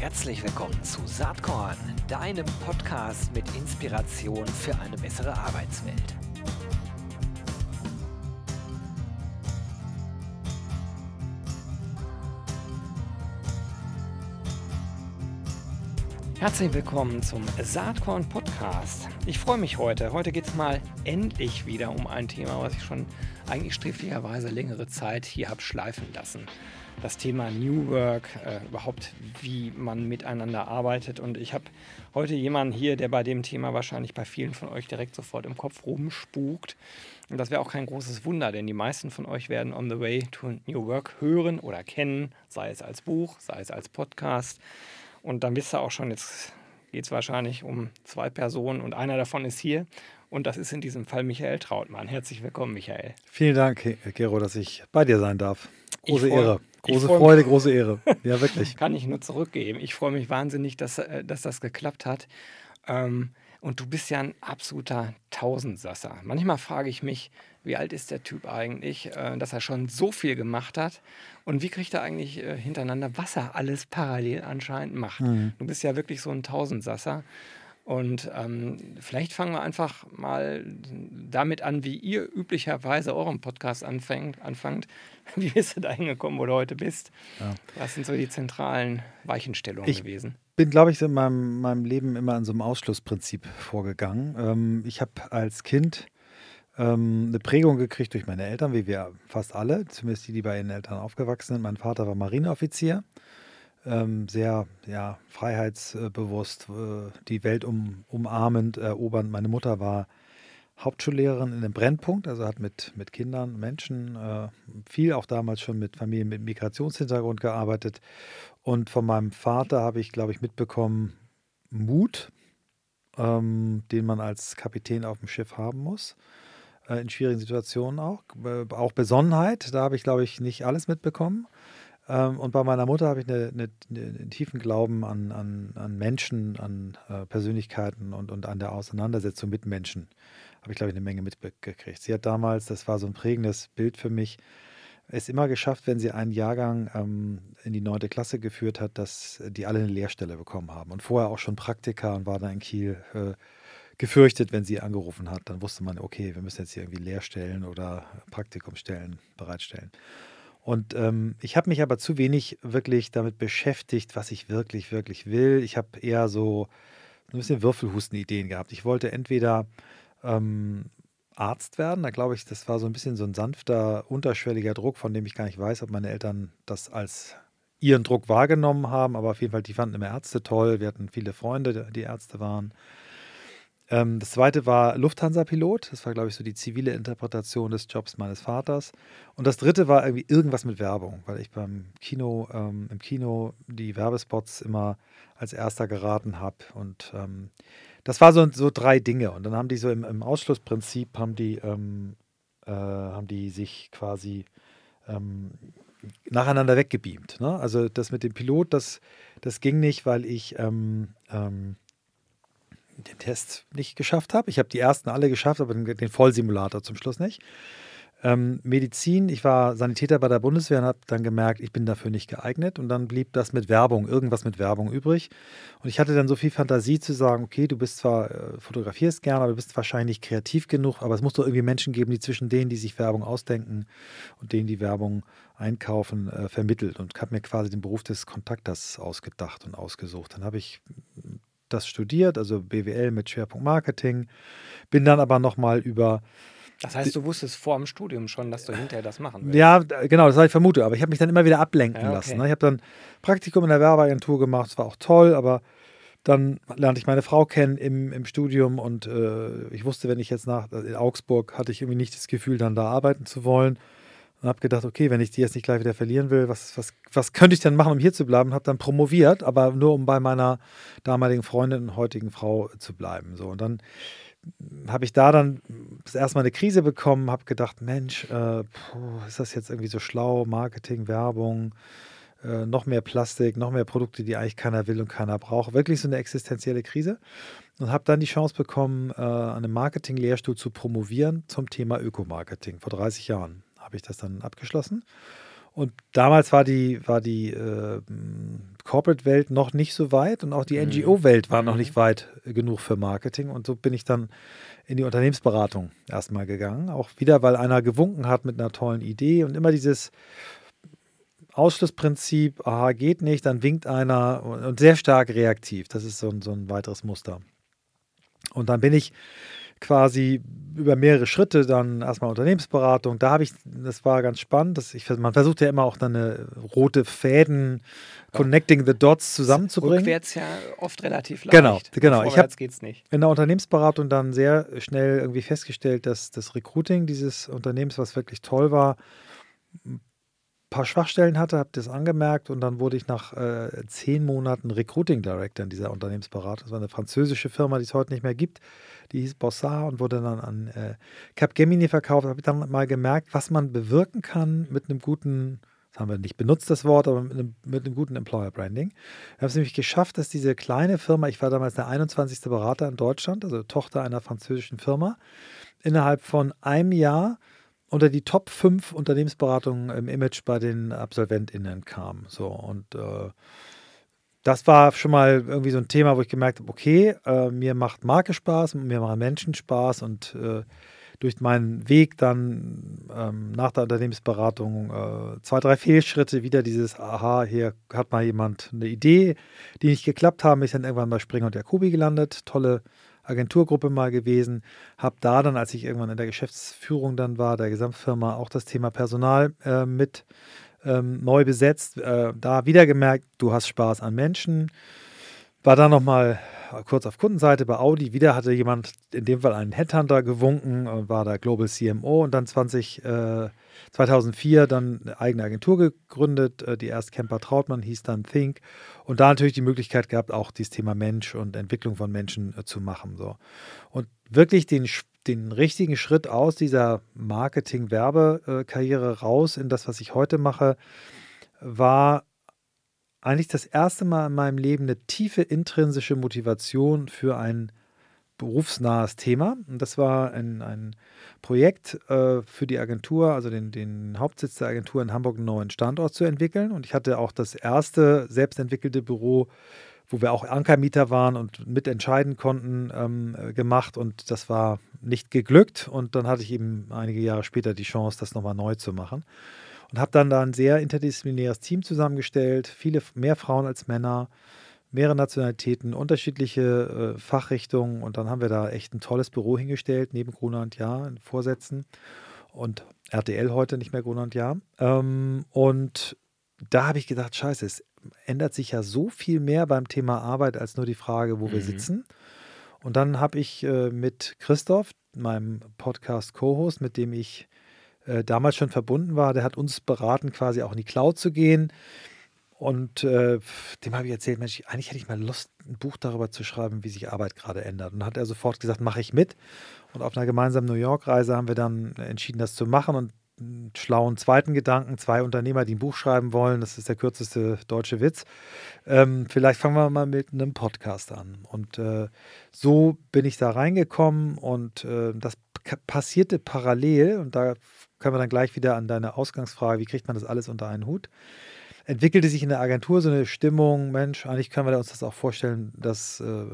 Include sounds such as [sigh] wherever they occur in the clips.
Herzlich willkommen zu Saatkorn, deinem Podcast mit Inspiration für eine bessere Arbeitswelt. Herzlich willkommen zum Saatkorn Podcast. Ich freue mich heute. Heute geht es mal endlich wieder um ein Thema, was ich schon eigentlich sträflicherweise längere Zeit hier habe schleifen lassen das Thema New Work, äh, überhaupt wie man miteinander arbeitet. Und ich habe heute jemanden hier, der bei dem Thema wahrscheinlich bei vielen von euch direkt sofort im Kopf rumspukt. Und das wäre auch kein großes Wunder, denn die meisten von euch werden On the Way to New Work hören oder kennen, sei es als Buch, sei es als Podcast. Und dann wisst ihr auch schon, jetzt geht es wahrscheinlich um zwei Personen und einer davon ist hier. Und das ist in diesem Fall Michael Trautmann. Herzlich willkommen, Michael. Vielen Dank, Gero, dass ich bei dir sein darf. Große Ehre. Große Freude, große Ehre. Ja, wirklich. [laughs] Kann ich nur zurückgeben. Ich freue mich wahnsinnig, dass, äh, dass das geklappt hat. Ähm, und du bist ja ein absoluter Tausendsasser. Manchmal frage ich mich, wie alt ist der Typ eigentlich, äh, dass er schon so viel gemacht hat? Und wie kriegt er eigentlich äh, hintereinander, was er alles parallel anscheinend macht? Mhm. Du bist ja wirklich so ein Tausendsasser. Und ähm, vielleicht fangen wir einfach mal damit an, wie ihr üblicherweise euren Podcast anfängt, anfangt. [laughs] Wie bist du da hingekommen, wo du heute bist? Ja. Was sind so die zentralen Weichenstellungen ich gewesen? Ich bin, glaube ich, in meinem, meinem Leben immer in so einem Ausschlussprinzip vorgegangen. Ähm, ich habe als Kind ähm, eine Prägung gekriegt durch meine Eltern, wie wir fast alle, zumindest die, die bei ihren Eltern aufgewachsen sind. Mein Vater war Marineoffizier ähm, sehr ja, freiheitsbewusst, äh, die Welt um, umarmend, erobernd. Meine Mutter war Hauptschullehrerin in einem Brennpunkt, also hat mit, mit Kindern, Menschen, äh, viel auch damals schon mit Familien mit Migrationshintergrund gearbeitet. Und von meinem Vater habe ich, glaube ich, mitbekommen, Mut, ähm, den man als Kapitän auf dem Schiff haben muss äh, in schwierigen Situationen auch. Äh, auch Besonnenheit, da habe ich, glaube ich, nicht alles mitbekommen. Ähm, und bei meiner Mutter habe ich eine, eine, einen tiefen Glauben an, an, an Menschen, an äh, Persönlichkeiten und, und an der Auseinandersetzung mit Menschen. Habe ich, glaube ich, eine Menge mitgekriegt. Sie hat damals, das war so ein prägendes Bild für mich, es immer geschafft, wenn sie einen Jahrgang ähm, in die neunte Klasse geführt hat, dass die alle eine Lehrstelle bekommen haben. Und vorher auch schon Praktika und war da in Kiel äh, gefürchtet, wenn sie angerufen hat. Dann wusste man, okay, wir müssen jetzt hier irgendwie Lehrstellen oder Praktikumstellen bereitstellen. Und ähm, ich habe mich aber zu wenig wirklich damit beschäftigt, was ich wirklich, wirklich will. Ich habe eher so ein bisschen Würfelhusten-Ideen gehabt. Ich wollte entweder ähm, Arzt werden, da glaube ich, das war so ein bisschen so ein sanfter, unterschwelliger Druck, von dem ich gar nicht weiß, ob meine Eltern das als ihren Druck wahrgenommen haben, aber auf jeden Fall, die fanden immer Ärzte toll. Wir hatten viele Freunde, die Ärzte waren. Ähm, das zweite war Lufthansa-Pilot. Das war, glaube ich, so die zivile Interpretation des Jobs meines Vaters. Und das dritte war irgendwie irgendwas mit Werbung, weil ich beim Kino, ähm, im Kino die Werbespots immer als erster geraten habe. Und ähm, das war so, so drei Dinge. Und dann haben die so im, im Ausschlussprinzip haben die, ähm, äh, haben die sich quasi ähm, nacheinander weggebeamt. Ne? Also das mit dem Pilot, das, das ging nicht, weil ich ähm, den Test nicht geschafft habe. Ich habe die ersten alle geschafft, aber den, den Vollsimulator zum Schluss nicht. Ähm, Medizin, ich war Sanitäter bei der Bundeswehr und habe dann gemerkt, ich bin dafür nicht geeignet. Und dann blieb das mit Werbung, irgendwas mit Werbung übrig. Und ich hatte dann so viel Fantasie zu sagen, okay, du bist zwar, äh, fotografierst gerne, aber du bist wahrscheinlich kreativ genug, aber es muss doch irgendwie Menschen geben, die zwischen denen, die sich Werbung ausdenken und denen, die Werbung einkaufen, äh, vermittelt. Und habe mir quasi den Beruf des Kontakters ausgedacht und ausgesucht. Dann habe ich das studiert, also BWL mit Schwerpunkt Marketing. Bin dann aber nochmal über. Das heißt, du wusstest vor dem Studium schon, dass du hinterher das machen willst? Ja, genau, das habe ich vermutet. Aber ich habe mich dann immer wieder ablenken ja, okay. lassen. Ne? Ich habe dann Praktikum in der Werbeagentur gemacht, das war auch toll, aber dann lernte ich meine Frau kennen im, im Studium und äh, ich wusste, wenn ich jetzt nach in Augsburg hatte ich irgendwie nicht das Gefühl, dann da arbeiten zu wollen und habe gedacht, okay, wenn ich die jetzt nicht gleich wieder verlieren will, was, was, was könnte ich denn machen, um hier zu bleiben? Habe dann promoviert, aber nur um bei meiner damaligen Freundin und heutigen Frau zu bleiben. So und dann habe ich da dann das erste Mal eine Krise bekommen, habe gedacht, Mensch, äh, puh, ist das jetzt irgendwie so schlau, Marketing, Werbung, äh, noch mehr Plastik, noch mehr Produkte, die eigentlich keiner will und keiner braucht. Wirklich so eine existenzielle Krise. Und habe dann die Chance bekommen, äh, an einem Marketing-Lehrstuhl zu promovieren zum Thema Ökomarketing vor 30 Jahren habe ich das dann abgeschlossen. Und damals war die, war die äh, Corporate-Welt noch nicht so weit und auch die Mhm. NGO-Welt war noch Mhm. nicht weit genug für Marketing. Und so bin ich dann in die Unternehmensberatung erstmal gegangen. Auch wieder, weil einer gewunken hat mit einer tollen Idee und immer dieses Ausschlussprinzip, aha, geht nicht, dann winkt einer und, und sehr stark reaktiv. Das ist so ein, so ein weiteres Muster. Und dann bin ich quasi über mehrere Schritte dann erstmal Unternehmensberatung. Da habe ich, das war ganz spannend. Dass ich, man versucht ja immer auch dann eine rote Fäden, connecting the dots zusammenzubringen. Rückwärts ja oft relativ leicht. Genau, genau. Ich hab- Vorwärts geht's nicht. in der Unternehmensberatung dann sehr schnell irgendwie festgestellt, dass das Recruiting dieses Unternehmens, was wirklich toll war, paar Schwachstellen hatte, habe das angemerkt und dann wurde ich nach äh, zehn Monaten Recruiting Director in dieser Unternehmensberatung. Das war eine französische Firma, die es heute nicht mehr gibt. Die hieß Bossard und wurde dann an äh, Capgemini verkauft. Da habe ich dann mal gemerkt, was man bewirken kann mit einem guten, das haben wir nicht benutzt, das Wort, aber mit einem, mit einem guten Employer Branding. Wir haben es nämlich geschafft, dass diese kleine Firma, ich war damals der 21. Berater in Deutschland, also Tochter einer französischen Firma, innerhalb von einem Jahr unter die Top 5 Unternehmensberatungen im Image bei den AbsolventInnen kam. So und äh, das war schon mal irgendwie so ein Thema, wo ich gemerkt habe, okay, äh, mir macht Marke Spaß, mir machen Menschen Spaß und äh, durch meinen Weg dann ähm, nach der Unternehmensberatung äh, zwei, drei Fehlschritte wieder dieses, aha, hier hat mal jemand eine Idee, die nicht geklappt haben, ist dann irgendwann bei Springer und Jacobi gelandet, tolle Agenturgruppe mal gewesen, habe da dann, als ich irgendwann in der Geschäftsführung dann war, der Gesamtfirma, auch das Thema Personal äh, mit ähm, neu besetzt, äh, da wieder gemerkt, du hast Spaß an Menschen, war dann nochmal kurz auf Kundenseite bei Audi, wieder hatte jemand, in dem Fall einen Headhunter gewunken und war da Global CMO und dann 20, äh, 2004 dann eine eigene Agentur gegründet, äh, die erst Kemper Trautmann hieß dann Think und da natürlich die Möglichkeit gehabt, auch dieses Thema Mensch und Entwicklung von Menschen äh, zu machen. So. Und wirklich den, den richtigen Schritt aus dieser Marketing-Werbekarriere raus in das, was ich heute mache, war eigentlich das erste Mal in meinem Leben eine tiefe intrinsische Motivation für ein berufsnahes Thema. Und das war ein, ein Projekt äh, für die Agentur, also den, den Hauptsitz der Agentur in Hamburg, einen neuen Standort zu entwickeln. Und ich hatte auch das erste selbstentwickelte Büro, wo wir auch Ankermieter waren und mitentscheiden konnten, ähm, äh, gemacht. Und das war nicht geglückt. Und dann hatte ich eben einige Jahre später die Chance, das nochmal neu zu machen und habe dann da ein sehr interdisziplinäres Team zusammengestellt, viele mehr Frauen als Männer, mehrere Nationalitäten, unterschiedliche äh, Fachrichtungen und dann haben wir da echt ein tolles Büro hingestellt, neben Gruner und Jahr in Vorsätzen und RTL heute nicht mehr Gruner und Jahr. Ähm, und da habe ich gedacht, scheiße, es ändert sich ja so viel mehr beim Thema Arbeit als nur die Frage, wo wir Mhm. sitzen. Und dann habe ich äh, mit Christoph, meinem Podcast-Co-Host, mit dem ich äh, damals schon verbunden war, der hat uns beraten, quasi auch in die Cloud zu gehen. Und äh, dem habe ich erzählt, Mensch, eigentlich hätte ich mal Lust, ein Buch darüber zu schreiben, wie sich Arbeit gerade ändert. Und dann hat er sofort gesagt, mache ich mit. Und auf einer gemeinsamen New York-Reise haben wir dann entschieden, das zu machen und einen schlauen zweiten Gedanken, zwei Unternehmer, die ein Buch schreiben wollen, das ist der kürzeste deutsche Witz. Ähm, vielleicht fangen wir mal mit einem Podcast an. Und äh, so bin ich da reingekommen und äh, das passierte parallel und da können wir dann gleich wieder an deine Ausgangsfrage, wie kriegt man das alles unter einen Hut? Entwickelte sich in der Agentur so eine Stimmung, Mensch, eigentlich können wir uns das auch vorstellen, das äh,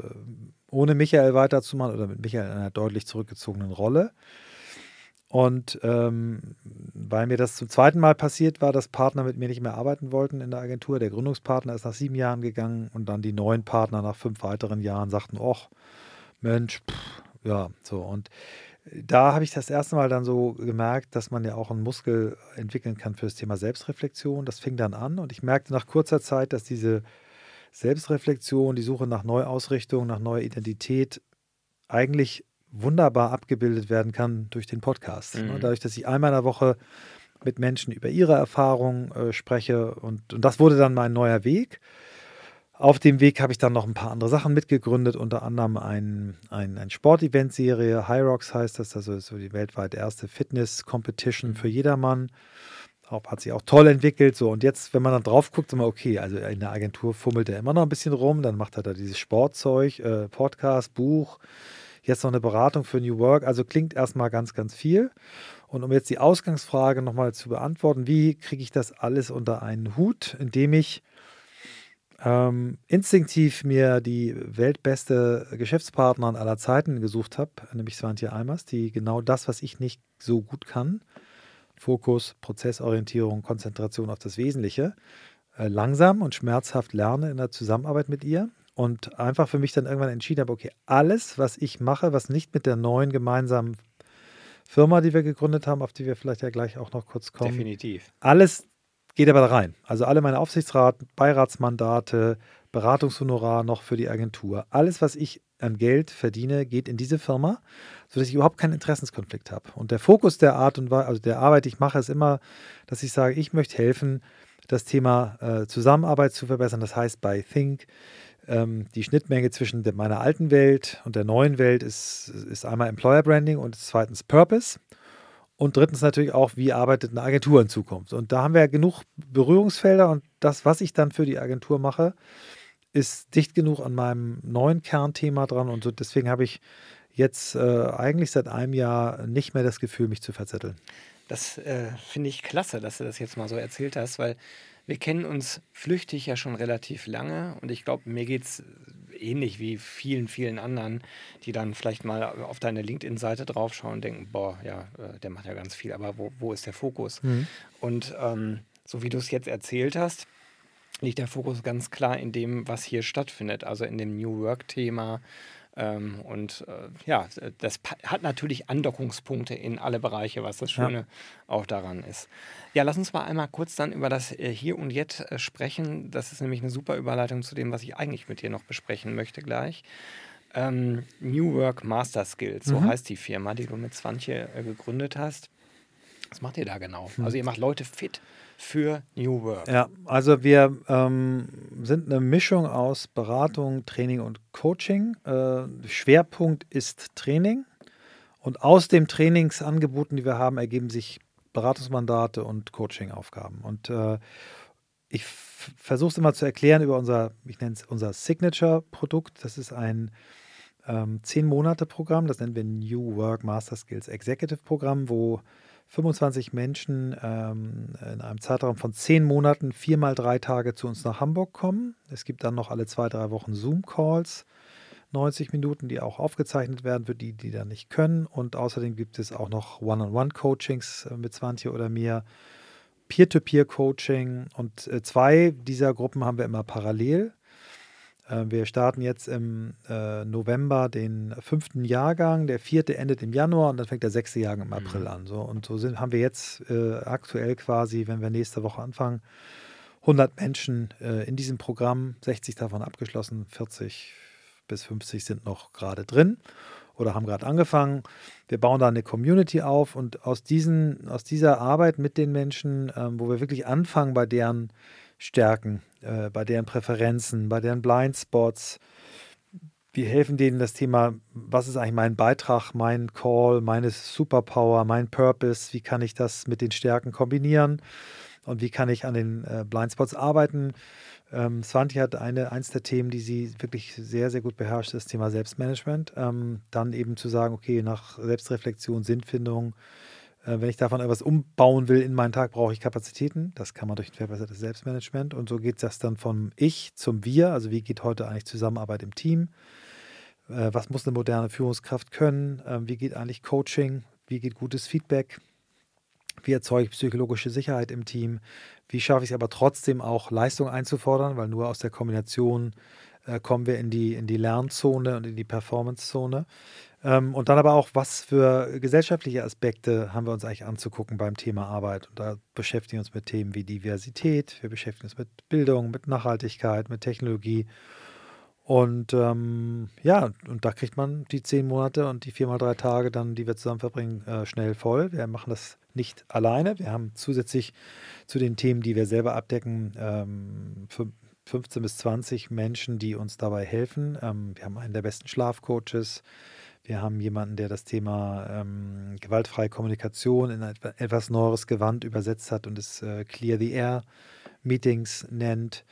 ohne Michael weiterzumachen oder mit Michael in einer deutlich zurückgezogenen Rolle. Und ähm, weil mir das zum zweiten Mal passiert war, dass Partner mit mir nicht mehr arbeiten wollten in der Agentur, der Gründungspartner ist nach sieben Jahren gegangen und dann die neuen Partner nach fünf weiteren Jahren sagten, ach Mensch, pff, ja, so. Und da habe ich das erste Mal dann so gemerkt, dass man ja auch einen Muskel entwickeln kann für das Thema Selbstreflexion. Das fing dann an und ich merkte nach kurzer Zeit, dass diese Selbstreflexion, die Suche nach Neuausrichtung, nach neuer Identität eigentlich wunderbar abgebildet werden kann durch den Podcast. Mhm. Ne? Dadurch, dass ich einmal in der Woche mit Menschen über ihre Erfahrungen äh, spreche und, und das wurde dann mein neuer Weg. Auf dem Weg habe ich dann noch ein paar andere Sachen mitgegründet, unter anderem ein, ein, ein Sportevent-Serie, High Rocks heißt das, also so die weltweit erste Fitness-Competition für jedermann. Auch, hat sich auch toll entwickelt. So, und jetzt, wenn man dann drauf guckt, immer okay, also in der Agentur fummelt er immer noch ein bisschen rum, dann macht er da dieses Sportzeug, äh, Podcast, Buch, jetzt noch eine Beratung für New Work. Also klingt erstmal ganz, ganz viel. Und um jetzt die Ausgangsfrage nochmal zu beantworten, wie kriege ich das alles unter einen Hut, indem ich ähm, instinktiv mir die weltbeste Geschäftspartnerin aller Zeiten gesucht habe, nämlich Svantje Almers, die genau das, was ich nicht so gut kann, Fokus, Prozessorientierung, Konzentration auf das Wesentliche, äh, langsam und schmerzhaft lerne in der Zusammenarbeit mit ihr und einfach für mich dann irgendwann entschieden habe, okay, alles, was ich mache, was nicht mit der neuen gemeinsamen Firma, die wir gegründet haben, auf die wir vielleicht ja gleich auch noch kurz kommen. Definitiv. Alles geht aber da rein. Also alle meine Aufsichtsrat, Beiratsmandate, Beratungshonorar noch für die Agentur. Alles, was ich an Geld verdiene, geht in diese Firma, sodass ich überhaupt keinen Interessenskonflikt habe. Und der Fokus der Art und Weise, also der Arbeit, die ich mache, ist immer, dass ich sage, ich möchte helfen, das Thema äh, Zusammenarbeit zu verbessern. Das heißt, bei Think ähm, die Schnittmenge zwischen der, meiner alten Welt und der neuen Welt ist, ist einmal Employer Branding und zweitens Purpose. Und drittens natürlich auch, wie arbeitet eine Agentur in Zukunft. Und da haben wir ja genug Berührungsfelder und das, was ich dann für die Agentur mache, ist dicht genug an meinem neuen Kernthema dran. Und so, deswegen habe ich jetzt äh, eigentlich seit einem Jahr nicht mehr das Gefühl, mich zu verzetteln. Das äh, finde ich klasse, dass du das jetzt mal so erzählt hast, weil wir kennen uns flüchtig ja schon relativ lange und ich glaube, mir geht es ähnlich wie vielen, vielen anderen, die dann vielleicht mal auf deine LinkedIn-Seite draufschauen und denken, boah, ja, äh, der macht ja ganz viel, aber wo, wo ist der Fokus? Mhm. Und ähm, so wie du es jetzt erzählt hast, liegt der Fokus ganz klar in dem, was hier stattfindet, also in dem New Work-Thema, ähm, und äh, ja, das hat natürlich Andockungspunkte in alle Bereiche, was das Schöne ja. auch daran ist. Ja, lass uns mal einmal kurz dann über das äh, Hier und Jetzt äh, sprechen. Das ist nämlich eine super Überleitung zu dem, was ich eigentlich mit dir noch besprechen möchte gleich. Ähm, New Work Master Skills, so mhm. heißt die Firma, die du mit Swantje äh, gegründet hast. Was macht ihr da genau? Also ihr macht Leute fit für New Work. Ja, also wir ähm, sind eine Mischung aus Beratung, Training und Coaching. Äh, Schwerpunkt ist Training. Und aus den Trainingsangeboten, die wir haben, ergeben sich Beratungsmandate und Coachingaufgaben. Und äh, ich versuche es immer zu erklären über unser, ich nenne es unser Signature-Produkt. Das ist ein ähm, zehn Monate Programm, das nennen wir New Work Master Skills Executive Programm, wo 25 Menschen ähm, in einem Zeitraum von zehn Monaten viermal drei Tage zu uns nach Hamburg kommen. Es gibt dann noch alle zwei, drei Wochen Zoom-Calls, 90 Minuten, die auch aufgezeichnet werden für die, die da nicht können. Und außerdem gibt es auch noch One-on-One-Coachings äh, mit 20 oder mir, Peer-to-Peer-Coaching. Und äh, zwei dieser Gruppen haben wir immer parallel. Äh, wir starten jetzt im äh, November den fünften Jahrgang, der vierte endet im Januar und dann fängt der sechste Jahrgang im April mhm. an. So. Und so sind, haben wir jetzt äh, aktuell quasi, wenn wir nächste Woche anfangen, 100 Menschen äh, in diesem Programm, 60 davon abgeschlossen, 40 bis 50 sind noch gerade drin oder haben gerade angefangen. Wir bauen da eine Community auf und aus, diesen, aus dieser Arbeit mit den Menschen, ähm, wo wir wirklich anfangen bei deren Stärken, äh, bei deren Präferenzen, bei deren Blindspots. Wir helfen denen das Thema, was ist eigentlich mein Beitrag, mein Call, meine Superpower, mein Purpose, wie kann ich das mit den Stärken kombinieren und wie kann ich an den äh, Blindspots arbeiten. Ähm, Swanti hat eine, eins der Themen, die sie wirklich sehr, sehr gut beherrscht, das Thema Selbstmanagement. Ähm, dann eben zu sagen, okay, nach Selbstreflexion, Sinnfindung, wenn ich davon etwas umbauen will in meinen Tag, brauche ich Kapazitäten. Das kann man durch ein verbessertes Selbstmanagement. Und so geht das dann vom Ich zum Wir. Also wie geht heute eigentlich Zusammenarbeit im Team? Äh, was muss eine moderne Führungskraft können? Ähm, wie geht eigentlich Coaching? Wie geht gutes Feedback? Wie erzeuge ich psychologische Sicherheit im Team? Wie schaffe ich es aber trotzdem auch, Leistung einzufordern? Weil nur aus der Kombination äh, kommen wir in die, in die Lernzone und in die Performancezone. Ähm, und dann aber auch, was für gesellschaftliche Aspekte haben wir uns eigentlich anzugucken beim Thema Arbeit. Und da beschäftigen wir uns mit Themen wie Diversität, wir beschäftigen uns mit Bildung, mit Nachhaltigkeit, mit Technologie. Und ähm, ja, und da kriegt man die zehn Monate und die vier mal drei Tage dann, die wir zusammen verbringen, äh, schnell voll. Wir machen das nicht alleine. Wir haben zusätzlich zu den Themen, die wir selber abdecken, ähm, 15 bis 20 Menschen, die uns dabei helfen. Ähm, wir haben einen der besten Schlafcoaches. Wir haben jemanden, der das Thema ähm, gewaltfreie Kommunikation in etwas neueres Gewand übersetzt hat und es äh, Clear the Air Meetings nennt.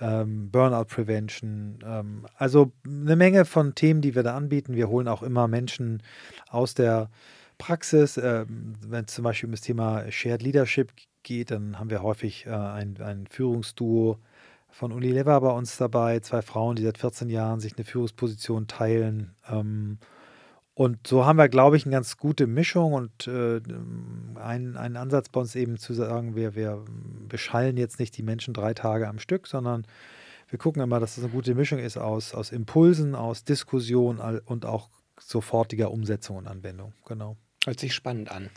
Ähm, Burnout Prevention. Ähm, also eine Menge von Themen, die wir da anbieten. Wir holen auch immer Menschen aus der Praxis. Ähm, wenn es zum Beispiel um das Thema Shared Leadership geht, dann haben wir häufig äh, ein, ein Führungsduo von Unilever bei uns dabei, zwei Frauen, die seit 14 Jahren sich eine Führungsposition teilen. Ähm, und so haben wir, glaube ich, eine ganz gute Mischung und äh, einen, einen Ansatz bei uns eben zu sagen, wir, wir beschallen jetzt nicht die Menschen drei Tage am Stück, sondern wir gucken immer, dass das eine gute Mischung ist aus, aus Impulsen, aus Diskussion und auch sofortiger Umsetzung und Anwendung. Genau. Hört sich spannend an.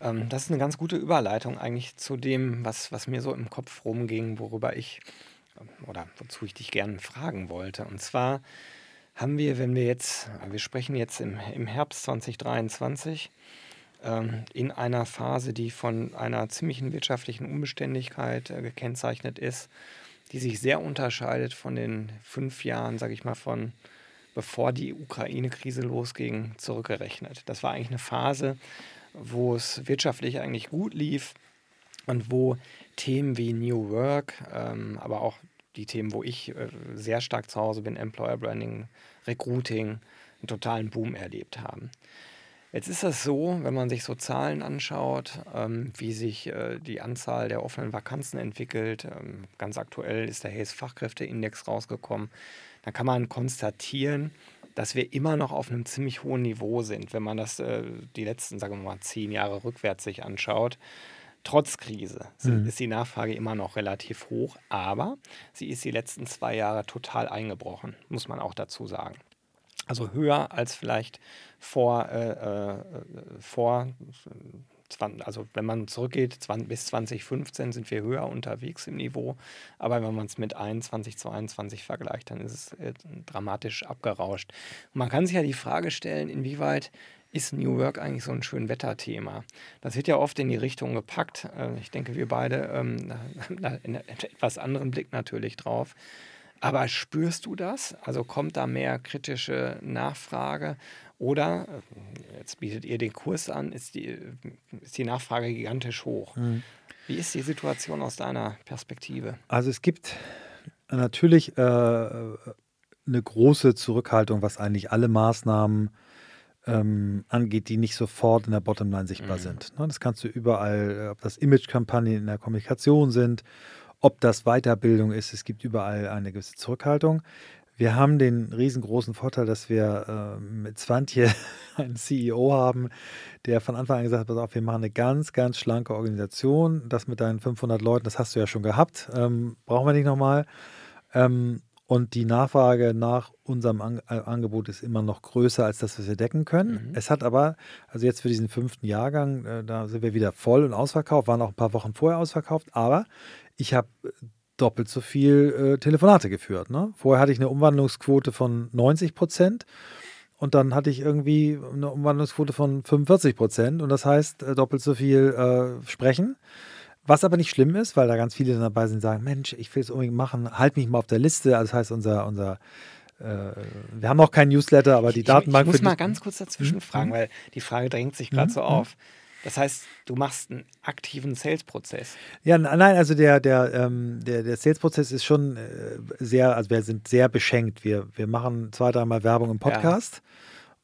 Ähm, das ist eine ganz gute Überleitung eigentlich zu dem, was, was mir so im Kopf rumging, worüber ich oder wozu ich dich gerne fragen wollte. Und zwar haben wir, wenn wir jetzt, wir sprechen jetzt im, im Herbst 2023, ähm, in einer Phase, die von einer ziemlichen wirtschaftlichen Unbeständigkeit äh, gekennzeichnet ist, die sich sehr unterscheidet von den fünf Jahren, sage ich mal, von bevor die Ukraine-Krise losging, zurückgerechnet. Das war eigentlich eine Phase, wo es wirtschaftlich eigentlich gut lief und wo Themen wie New Work, ähm, aber auch die Themen, wo ich äh, sehr stark zu Hause bin, Employer Branding, Recruiting, einen totalen Boom erlebt haben. Jetzt ist das so, wenn man sich so Zahlen anschaut, ähm, wie sich äh, die Anzahl der offenen Vakanzen entwickelt. Ähm, ganz aktuell ist der Hayes Fachkräfteindex rausgekommen. Da kann man konstatieren, dass wir immer noch auf einem ziemlich hohen Niveau sind, wenn man das äh, die letzten, sagen wir mal, zehn Jahre rückwärts sich anschaut. Trotz Krise mhm. ist die Nachfrage immer noch relativ hoch, aber sie ist die letzten zwei Jahre total eingebrochen, muss man auch dazu sagen. Also höher als vielleicht vor, äh, äh, vor also wenn man zurückgeht, 20, bis 2015 sind wir höher unterwegs im Niveau, aber wenn man es mit 21, 22 vergleicht, dann ist es äh, dramatisch abgerauscht. Und man kann sich ja die Frage stellen, inwieweit ist New Work eigentlich so ein schön Wetterthema? Das wird ja oft in die Richtung gepackt. Äh, ich denke, wir beide ähm, haben [laughs] da einen etwas anderen Blick natürlich drauf. Aber spürst du das? Also kommt da mehr kritische Nachfrage? Oder, äh, jetzt bietet ihr den Kurs an, ist die, ist die Nachfrage gigantisch hoch? Mhm. Wie ist die Situation aus deiner Perspektive? Also es gibt natürlich äh, eine große Zurückhaltung, was eigentlich alle Maßnahmen ähm, angeht, die nicht sofort in der Bottomline sichtbar mhm. sind. Ne, das kannst du überall, äh, ob das Image-Kampagnen in der Kommunikation sind, ob das Weiterbildung ist, es gibt überall eine gewisse Zurückhaltung. Wir haben den riesengroßen Vorteil, dass wir äh, mit Swantje [laughs] einen CEO haben, der von Anfang an gesagt hat, pass auf, wir machen eine ganz, ganz schlanke Organisation. Das mit deinen 500 Leuten, das hast du ja schon gehabt, ähm, brauchen wir nicht nochmal. Ähm, und die Nachfrage nach unserem An äh, Angebot ist immer noch größer als das, was wir decken können. Mhm. Es hat aber, also jetzt für diesen fünften Jahrgang, äh, da sind wir wieder voll und ausverkauft, waren auch ein paar Wochen vorher ausverkauft, aber ich habe äh, doppelt so viel äh, Telefonate geführt. Ne? Vorher hatte ich eine Umwandlungsquote von 90 Prozent und dann hatte ich irgendwie eine Umwandlungsquote von 45 Prozent und das heißt äh, doppelt so viel äh, sprechen. Was aber nicht schlimm ist, weil da ganz viele dabei sind, sagen, Mensch, ich will es unbedingt machen, halt mich mal auf der Liste. Also das heißt, unser, unser äh, wir haben noch keinen Newsletter, aber die ich, Datenbank. Ich muss mal ganz kurz dazwischen mhm. fragen, weil die Frage drängt sich gerade mhm. so auf. Das heißt, du machst einen aktiven Sales-Prozess. Ja, nein, also der, der, ähm, der, der Sales-Prozess ist schon äh, sehr, also wir sind sehr beschenkt. Wir, wir machen zwei, dreimal Werbung im Podcast. Ja.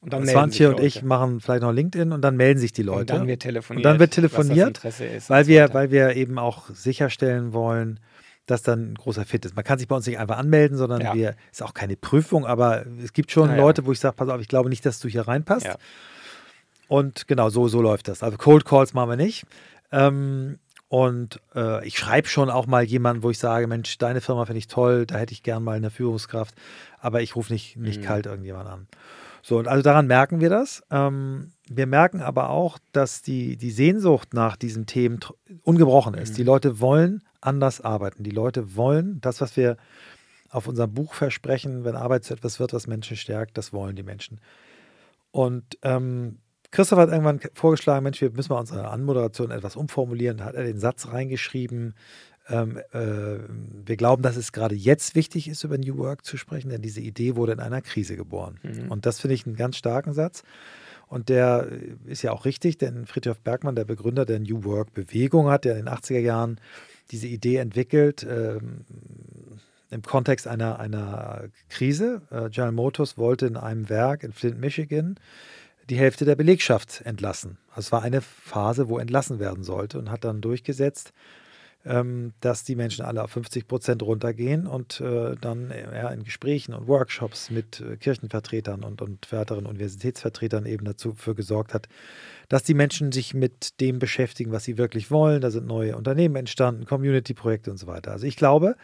Und dann Swantje und ich machen vielleicht noch LinkedIn und dann melden sich die Leute. Und dann wird telefoniert. Und dann wird telefoniert, ist, weil, wir, weil wir eben auch sicherstellen wollen, dass dann ein großer Fit ist. Man kann sich bei uns nicht einfach anmelden, sondern ja. wir, ist auch keine Prüfung, aber es gibt schon ja, Leute, wo ich sage, pass auf, ich glaube nicht, dass du hier reinpasst. Ja. Und genau, so, so läuft das. Also Cold Calls machen wir nicht. Ähm, und äh, ich schreibe schon auch mal jemanden, wo ich sage, Mensch, deine Firma finde ich toll, da hätte ich gern mal eine Führungskraft, aber ich rufe nicht, nicht mhm. kalt irgendjemand an. So, und also daran merken wir das. Ähm, wir merken aber auch, dass die, die Sehnsucht nach diesen Themen ungebrochen ist. Mhm. Die Leute wollen anders arbeiten. Die Leute wollen das, was wir auf unserem Buch versprechen, wenn Arbeit zu etwas wird, was Menschen stärkt, das wollen die Menschen. Und ähm, Christoph hat irgendwann vorgeschlagen, Mensch, wir müssen mal unsere Anmoderation etwas umformulieren. Da hat er den Satz reingeschrieben, ähm, äh, wir glauben, dass es gerade jetzt wichtig ist, über New Work zu sprechen, denn diese Idee wurde in einer Krise geboren. Mhm. Und das finde ich einen ganz starken Satz. Und der ist ja auch richtig, denn Friedrich Bergmann, der Begründer der New Work-Bewegung, hat ja in den 80er Jahren diese Idee entwickelt ähm, im Kontext einer, einer Krise. Äh, General Motors wollte in einem Werk in Flint, Michigan, die Hälfte der Belegschaft entlassen. Also es war eine Phase, wo entlassen werden sollte und hat dann durchgesetzt, dass die Menschen alle auf 50 Prozent runtergehen und äh, dann ja, in Gesprächen und Workshops mit äh, Kirchenvertretern und, und weiteren Universitätsvertretern eben dafür gesorgt hat, dass die Menschen sich mit dem beschäftigen, was sie wirklich wollen. Da sind neue Unternehmen entstanden, Community-Projekte und so weiter. Also ich glaube,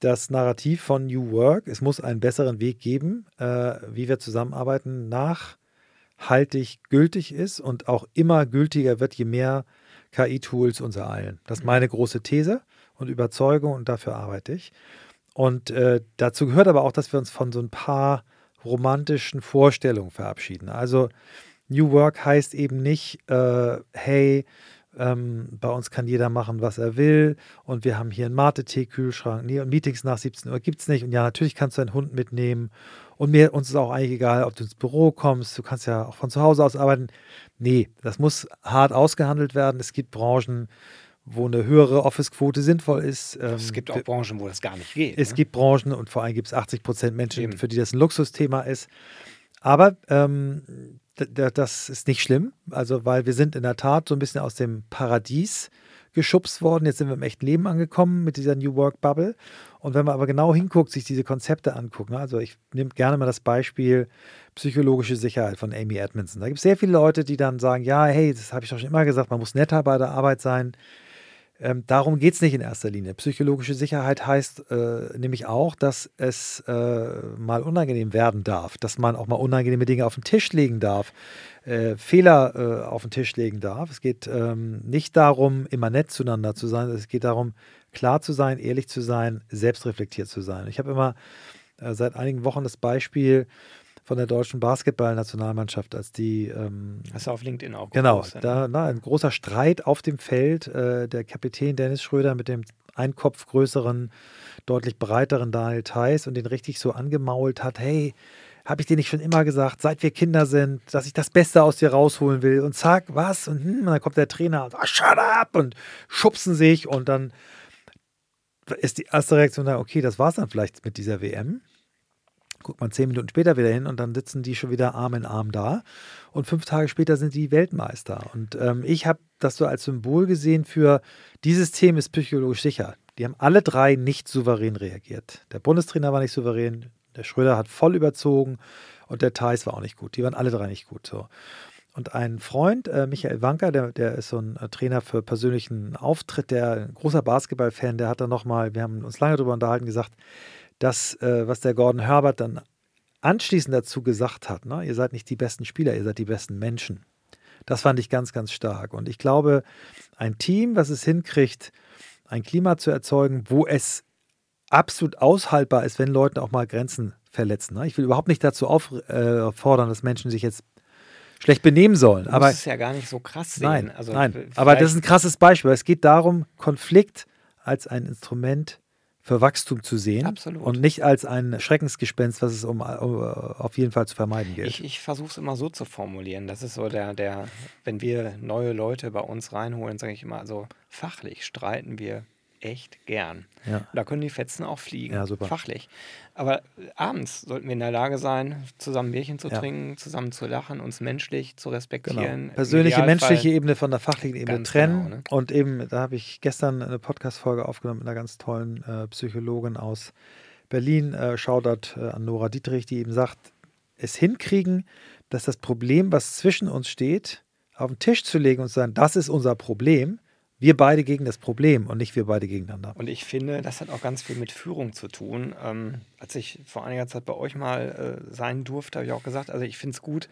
das Narrativ von New Work, es muss einen besseren Weg geben, äh, wie wir zusammenarbeiten, nachhaltig gültig ist und auch immer gültiger wird, je mehr KI-Tools uns ereilen. Das ist mhm. meine große These und Überzeugung und dafür arbeite ich. Und äh, dazu gehört aber auch, dass wir uns von so ein paar romantischen Vorstellungen verabschieden. Also New Work heißt eben nicht, äh, hey, ähm, bei uns kann jeder machen, was er will und wir haben hier einen Mate-Tee-Kühlschrank. Nee, und Meetings nach 17 Uhr gibt es nicht. Und ja, natürlich kannst du einen Hund mitnehmen. Und mir, uns ist auch eigentlich egal, ob du ins Büro kommst. Du kannst ja auch von zu Hause aus arbeiten. Nee, das muss hart ausgehandelt werden. Es gibt Branchen, wo eine höhere Office-Quote sinnvoll ist. es gibt auch Branchen, wo das gar nicht geht. Es ne? gibt Branchen und vor allem gibt es 80 Prozent Menschen, Eben. für die das ein Luxusthema ist. Aber ähm, das ist nicht schlimm, also weil wir sind in der Tat so ein bisschen aus dem Paradies geschubst worden. Jetzt sind wir im echten Leben angekommen mit dieser New Work Bubble. Und wenn man aber genau hinguckt, sich diese Konzepte anguckt, ne, also ich nehme gerne mal das Beispiel psychologische Sicherheit von Amy Edmondson. Da gibt es sehr viele Leute, die dann sagen, ja, hey, das habe ich doch schon immer gesagt, man muss netter bei der Arbeit sein. Ähm, darum geht es nicht in erster Linie. Psychologische Sicherheit heißt äh, nämlich auch, dass es äh, mal unangenehm werden darf, dass man auch mal unangenehme Dinge auf den Tisch legen darf, äh, Fehler äh, auf den Tisch legen darf. Es geht ähm, nicht darum, immer nett zueinander zu sein, es geht darum, klar zu sein, ehrlich zu sein, selbstreflektiert zu sein. Ich habe immer äh, seit einigen Wochen das Beispiel, von der deutschen Basketballnationalmannschaft, als die. Ähm, Hast du auf LinkedIn auch Genau, da na, ein großer Streit auf dem Feld. Äh, der Kapitän Dennis Schröder mit dem ein Kopf größeren, deutlich breiteren Daniel Theiss und den richtig so angemault hat: hey, habe ich dir nicht schon immer gesagt, seit wir Kinder sind, dass ich das Beste aus dir rausholen will? Und zack, was? Und, hm, und dann kommt der Trainer und sagt, shut up! Und schubsen sich und dann ist die erste Reaktion da, okay, das war es dann vielleicht mit dieser WM guckt man zehn Minuten später wieder hin und dann sitzen die schon wieder Arm in Arm da. Und fünf Tage später sind die Weltmeister. Und ähm, ich habe das so als Symbol gesehen für dieses Thema ist psychologisch sicher. Die haben alle drei nicht souverän reagiert. Der Bundestrainer war nicht souverän, der Schröder hat voll überzogen und der Thais war auch nicht gut. Die waren alle drei nicht gut. So. Und ein Freund, äh, Michael Wanker, der, der ist so ein äh, Trainer für persönlichen Auftritt, der ein großer Basketballfan, der hat dann nochmal, wir haben uns lange darüber unterhalten, gesagt, das, äh, was der Gordon Herbert dann anschließend dazu gesagt hat, ne? ihr seid nicht die besten Spieler, ihr seid die besten Menschen. Das fand ich ganz, ganz stark. Und ich glaube, ein Team, was es hinkriegt, ein Klima zu erzeugen, wo es absolut aushaltbar ist, wenn Leute auch mal Grenzen verletzen. Ne? Ich will überhaupt nicht dazu auffordern, äh, dass Menschen sich jetzt schlecht benehmen sollen. Aber das ist ja gar nicht so krass sehen. Nein, also nein. aber das ist ein krasses Beispiel. Es geht darum, Konflikt als ein Instrument für Wachstum zu sehen Absolut. und nicht als ein Schreckensgespenst, was es um, um auf jeden Fall zu vermeiden gilt. Ich, ich versuche es immer so zu formulieren. Das ist so der, der, wenn wir neue Leute bei uns reinholen, sage ich immer, also fachlich streiten wir echt gern. Ja. Da können die Fetzen auch fliegen, ja, fachlich. Aber abends sollten wir in der Lage sein, zusammen Bierchen zu ja. trinken, zusammen zu lachen, uns menschlich zu respektieren. Genau. Persönliche, menschliche Ebene von der fachlichen Ebene trennen. Genau, ne? Und eben, da habe ich gestern eine Podcast-Folge aufgenommen mit einer ganz tollen äh, Psychologin aus Berlin, äh, Shoutout äh, an Nora Dietrich, die eben sagt, es hinkriegen, dass das Problem, was zwischen uns steht, auf den Tisch zu legen und zu sagen, das ist unser Problem, wir beide gegen das Problem und nicht wir beide gegeneinander. Und ich finde, das hat auch ganz viel mit Führung zu tun. Ähm, als ich vor einiger Zeit bei euch mal äh, sein durfte, habe ich auch gesagt, also ich finde es gut,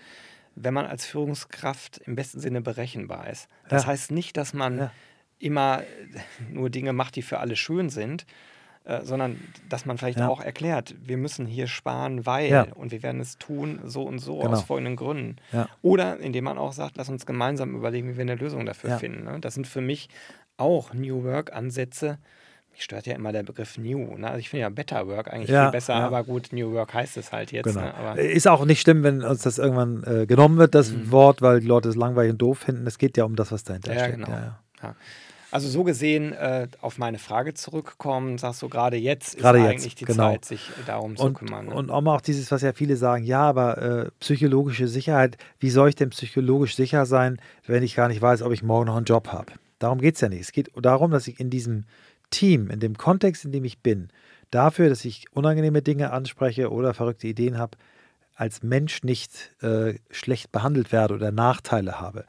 wenn man als Führungskraft im besten Sinne berechenbar ist. Das ja. heißt nicht, dass man ja. immer nur Dinge macht, die für alle schön sind, äh, sondern dass man vielleicht ja. auch erklärt, wir müssen hier sparen, weil ja. und wir werden es tun so und so genau. aus folgenden Gründen. Ja. Oder indem man auch sagt, lass uns gemeinsam überlegen, wie wir eine Lösung dafür finden. Ne? Das sind für mich auch New Work-Ansätze. Mich stört ja immer der Begriff New. Ne? Also ich finde ja Better Work eigentlich viel besser, aber gut, New Work heißt es halt jetzt. Genau. Ne? Ist auch nicht schlimm, wenn uns das irgendwann äh, genommen wird, das mhm. Wort, weil die Leute es langweilig und doof finden. Es geht ja um das, was dahinter steht. Genau. Ja, genau. Also so gesehen, äh, auf meine Frage zurückkommen, sagst du, gerade jetzt gerade ist jetzt, eigentlich die genau. Zeit, sich darum und, zu kümmern. Ne? Und auch dieses, was ja viele sagen, ja, aber äh, psychologische Sicherheit, wie soll ich denn psychologisch sicher sein, wenn ich gar nicht weiß, ob ich morgen noch einen Job habe? Darum geht es ja nicht. Es geht darum, dass ich in diesem Team, in dem Kontext, in dem ich bin, dafür, dass ich unangenehme Dinge anspreche oder verrückte Ideen habe, als Mensch nicht äh, schlecht behandelt werde oder Nachteile habe.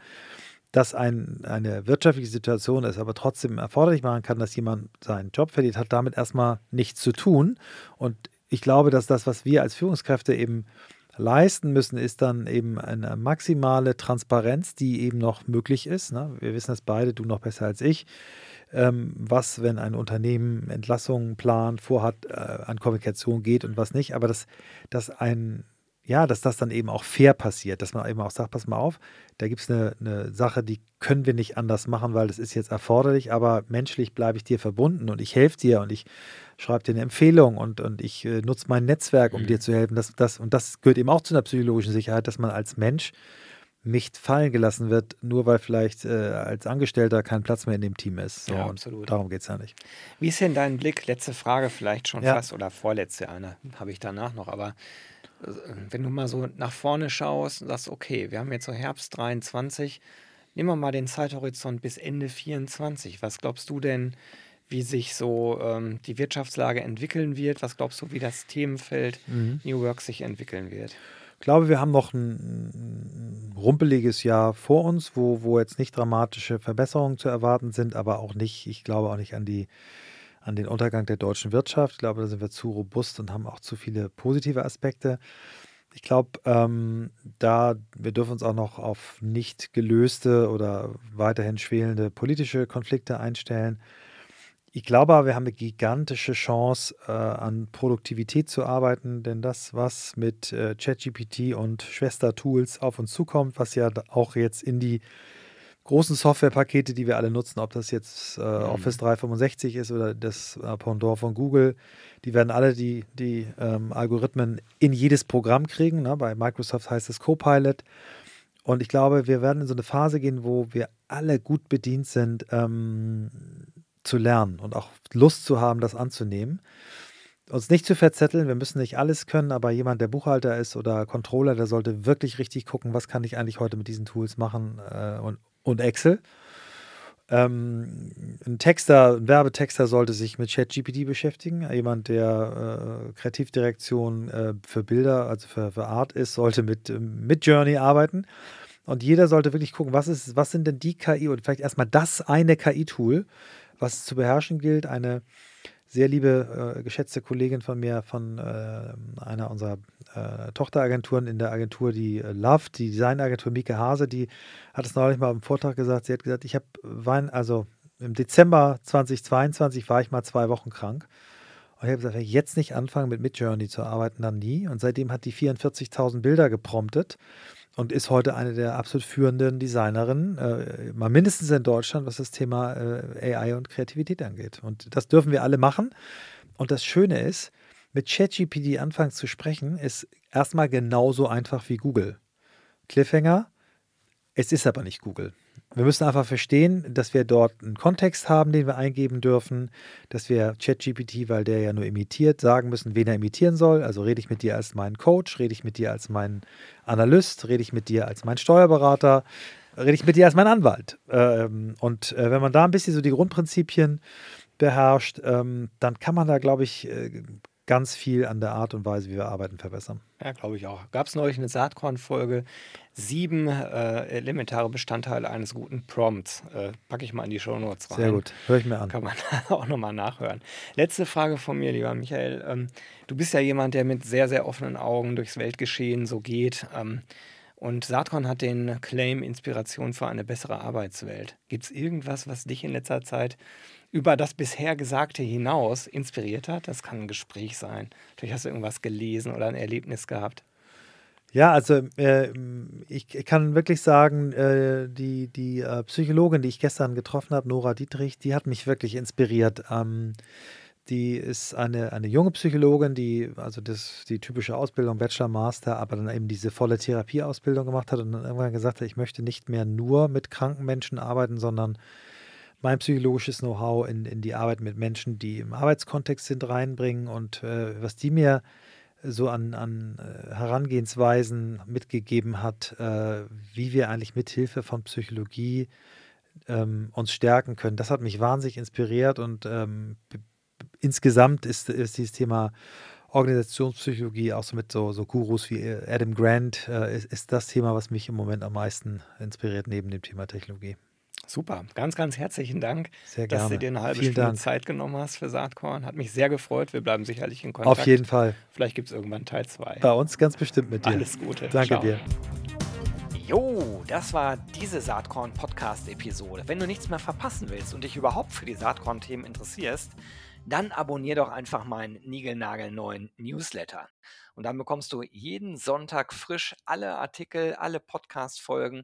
Dass ein, eine wirtschaftliche Situation es aber trotzdem erforderlich machen kann, dass jemand seinen Job verliert, hat damit erstmal nichts zu tun. Und ich glaube, dass das, was wir als Führungskräfte eben leisten müssen, ist dann eben eine maximale Transparenz, die eben noch möglich ist. Ne? Wir wissen das beide, du noch besser als ich. Ähm, was, wenn ein Unternehmen Entlassungen plant, vorhat, äh, an Kommunikation geht und was nicht. Aber dass, dass ein ja, dass das dann eben auch fair passiert, dass man eben auch sagt, pass mal auf, da gibt es eine, eine, Sache, die können wir nicht anders machen, weil das ist jetzt erforderlich, aber menschlich bleibe ich dir verbunden und ich helfe dir und ich schreibe dir eine Empfehlung und, und ich äh, nutze mein Netzwerk, um mhm. dir zu helfen. Das, das, und das gehört eben auch zu einer psychologischen Sicherheit, dass man als Mensch nicht fallen gelassen wird, nur weil vielleicht äh, als Angestellter kein Platz mehr in dem Team ist. So, ja, absolut. Darum geht es ja nicht. Wie ist denn dein Blick? Letzte Frage vielleicht schon ja. fast oder vorletzte eine habe ich danach noch, aber wenn du mal so nach vorne schaust und sagst, okay, wir haben jetzt so Herbst 23, nehmen wir mal den Zeithorizont bis Ende 24. Was glaubst du denn, wie sich so ähm, die Wirtschaftslage entwickeln wird? Was glaubst du, wie das Themenfeld mhm. New Work sich entwickeln wird? Ich glaube, wir haben noch ein, ein rumpeliges Jahr vor uns, wo, wo jetzt nicht dramatische Verbesserungen zu erwarten sind, aber auch nicht, ich glaube auch nicht an die an den Untergang der deutschen Wirtschaft. Ich glaube, da sind wir zu robust und haben auch zu viele positive Aspekte. Ich glaube, ähm, da wir dürfen uns auch noch auf nicht gelöste oder weiterhin schwelende politische Konflikte einstellen. Ich glaube aber, wir haben eine gigantische Chance, äh, an Produktivität zu arbeiten, denn das, was mit äh, ChatGPT und Schwestertools auf uns zukommt, was ja auch jetzt in die großen Softwarepakete, die wir alle nutzen, ob das jetzt äh, mhm. Office 365 ist oder das äh, Pendant von Google, die werden alle die, die ähm, Algorithmen in jedes Programm kriegen. Ne? Bei Microsoft heißt es Copilot. Und ich glaube, wir werden in so eine Phase gehen, wo wir alle gut bedient sind, ähm, zu lernen und auch Lust zu haben, das anzunehmen. Uns nicht zu verzetteln, wir müssen nicht alles können, aber jemand, der Buchhalter ist oder Controller, der sollte wirklich richtig gucken, was kann ich eigentlich heute mit diesen Tools machen äh, und und Excel. Ähm, ein Texter, ein Werbetexter sollte sich mit ChatGPT beschäftigen. Jemand, der äh, Kreativdirektion äh, für Bilder, also für, für Art ist, sollte mit, mit Journey arbeiten. Und jeder sollte wirklich gucken, was, ist, was sind denn die KI und vielleicht erstmal das eine KI-Tool, was zu beherrschen gilt. Eine sehr liebe, äh, geschätzte Kollegin von mir, von äh, einer unserer äh, Tochteragenturen in der Agentur, die äh, Love, die Designagentur Mieke Hase, die hat es neulich mal im Vortrag gesagt. Sie hat gesagt, ich habe Wein, also im Dezember 2022 war ich mal zwei Wochen krank. Und ich habe gesagt, wenn ich jetzt nicht anfange mit Midjourney zu arbeiten, dann nie. Und seitdem hat die 44.000 Bilder gepromptet und ist heute eine der absolut führenden Designerinnen, äh, mal mindestens in Deutschland, was das Thema äh, AI und Kreativität angeht. Und das dürfen wir alle machen. Und das Schöne ist, mit ChatGPT anfangen zu sprechen, ist erstmal genauso einfach wie Google. Cliffhanger, es ist aber nicht Google. Wir müssen einfach verstehen, dass wir dort einen Kontext haben, den wir eingeben dürfen, dass wir ChatGPT, weil der ja nur imitiert, sagen müssen, wen er imitieren soll. Also rede ich mit dir als meinen Coach, rede ich mit dir als meinen Analyst, rede ich mit dir als meinen Steuerberater, rede ich mit dir als mein Anwalt. Ähm, und äh, wenn man da ein bisschen so die Grundprinzipien beherrscht, ähm, dann kann man da, glaube ich, äh, ganz viel an der Art und Weise, wie wir arbeiten, verbessern. Ja, glaube ich auch. Gab es neulich eine Saatkorn-Folge, sieben äh, elementare Bestandteile eines guten Prompts. Äh, packe ich mal in die Show Notes rein. Sehr gut, höre ich mir an. Kann man [laughs] auch nochmal nachhören. Letzte Frage von mir, lieber Michael. Ähm, du bist ja jemand, der mit sehr, sehr offenen Augen durchs Weltgeschehen so geht. Ähm, und Saatkorn hat den Claim Inspiration für eine bessere Arbeitswelt. Gibt es irgendwas, was dich in letzter Zeit über das bisher Gesagte hinaus inspiriert hat? Das kann ein Gespräch sein. Vielleicht hast du irgendwas gelesen oder ein Erlebnis gehabt. Ja, also äh, ich kann wirklich sagen, äh, die, die äh, Psychologin, die ich gestern getroffen habe, Nora Dietrich, die hat mich wirklich inspiriert. Ähm, die ist eine, eine junge Psychologin, die also das, die typische Ausbildung, Bachelor, Master, aber dann eben diese volle Therapieausbildung gemacht hat und dann irgendwann gesagt hat, ich möchte nicht mehr nur mit kranken Menschen arbeiten, sondern mein psychologisches Know-how in, in die Arbeit mit Menschen, die im Arbeitskontext sind, reinbringen und äh, was die mir so an, an äh, Herangehensweisen mitgegeben hat, äh, wie wir eigentlich mit Hilfe von Psychologie ähm, uns stärken können. Das hat mich wahnsinnig inspiriert und ähm, insgesamt ist, ist dieses Thema Organisationspsychologie, auch so mit so, so Gurus wie Adam Grant, äh, ist, ist das Thema, was mich im Moment am meisten inspiriert, neben dem Thema Technologie. Super, ganz, ganz herzlichen Dank, sehr dass du dir eine halbe Vielen Stunde Dank. Zeit genommen hast für Saatkorn. Hat mich sehr gefreut. Wir bleiben sicherlich in Kontakt. Auf jeden Fall. Vielleicht gibt es irgendwann Teil 2. Bei uns ganz bestimmt mit dir. Alles Gute. Danke Ciao. dir. Jo, das war diese Saatkorn-Podcast-Episode. Wenn du nichts mehr verpassen willst und dich überhaupt für die Saatkorn-Themen interessierst, dann abonnier doch einfach meinen niegelnagelneuen Newsletter. Und dann bekommst du jeden Sonntag frisch alle Artikel, alle Podcast-Folgen,